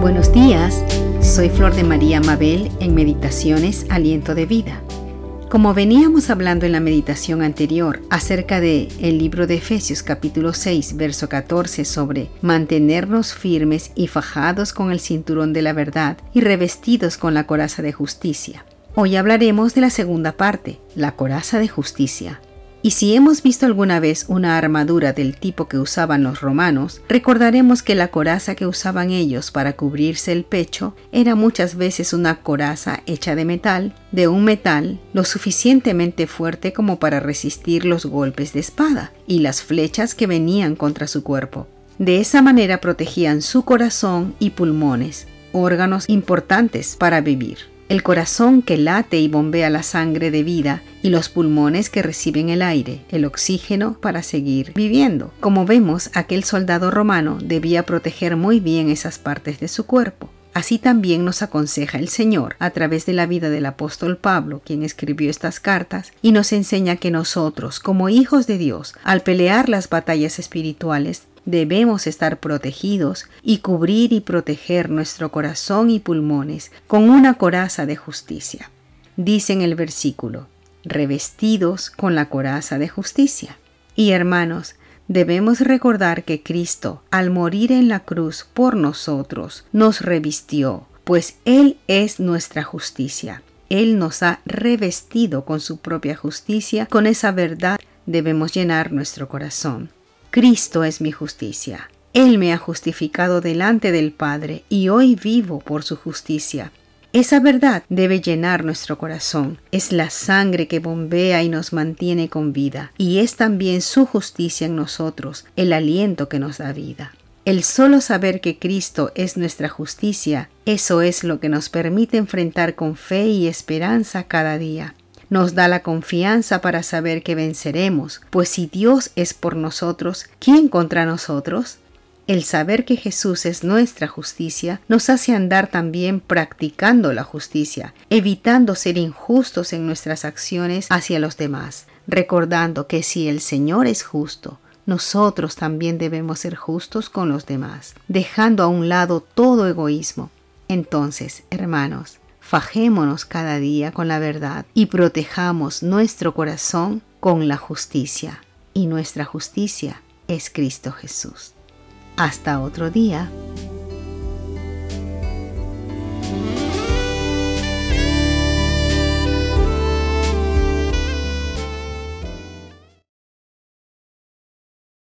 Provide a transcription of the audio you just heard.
Buenos días, soy Flor de María Mabel en Meditaciones Aliento de Vida. Como veníamos hablando en la meditación anterior acerca de el libro de Efesios capítulo 6 verso 14 sobre mantenernos firmes y fajados con el cinturón de la verdad y revestidos con la coraza de justicia. Hoy hablaremos de la segunda parte, la coraza de justicia. Y si hemos visto alguna vez una armadura del tipo que usaban los romanos, recordaremos que la coraza que usaban ellos para cubrirse el pecho era muchas veces una coraza hecha de metal, de un metal lo suficientemente fuerte como para resistir los golpes de espada y las flechas que venían contra su cuerpo. De esa manera protegían su corazón y pulmones, órganos importantes para vivir el corazón que late y bombea la sangre de vida y los pulmones que reciben el aire, el oxígeno para seguir viviendo. Como vemos, aquel soldado romano debía proteger muy bien esas partes de su cuerpo. Así también nos aconseja el Señor a través de la vida del apóstol Pablo, quien escribió estas cartas, y nos enseña que nosotros, como hijos de Dios, al pelear las batallas espirituales, debemos estar protegidos y cubrir y proteger nuestro corazón y pulmones con una coraza de justicia. Dice en el versículo, revestidos con la coraza de justicia. Y hermanos, debemos recordar que Cristo, al morir en la cruz por nosotros, nos revistió, pues Él es nuestra justicia. Él nos ha revestido con su propia justicia, con esa verdad debemos llenar nuestro corazón. Cristo es mi justicia. Él me ha justificado delante del Padre y hoy vivo por su justicia. Esa verdad debe llenar nuestro corazón. Es la sangre que bombea y nos mantiene con vida. Y es también su justicia en nosotros, el aliento que nos da vida. El solo saber que Cristo es nuestra justicia, eso es lo que nos permite enfrentar con fe y esperanza cada día nos da la confianza para saber que venceremos, pues si Dios es por nosotros, ¿quién contra nosotros? El saber que Jesús es nuestra justicia nos hace andar también practicando la justicia, evitando ser injustos en nuestras acciones hacia los demás, recordando que si el Señor es justo, nosotros también debemos ser justos con los demás, dejando a un lado todo egoísmo. Entonces, hermanos, Fajémonos cada día con la verdad y protejamos nuestro corazón con la justicia. Y nuestra justicia es Cristo Jesús. Hasta otro día.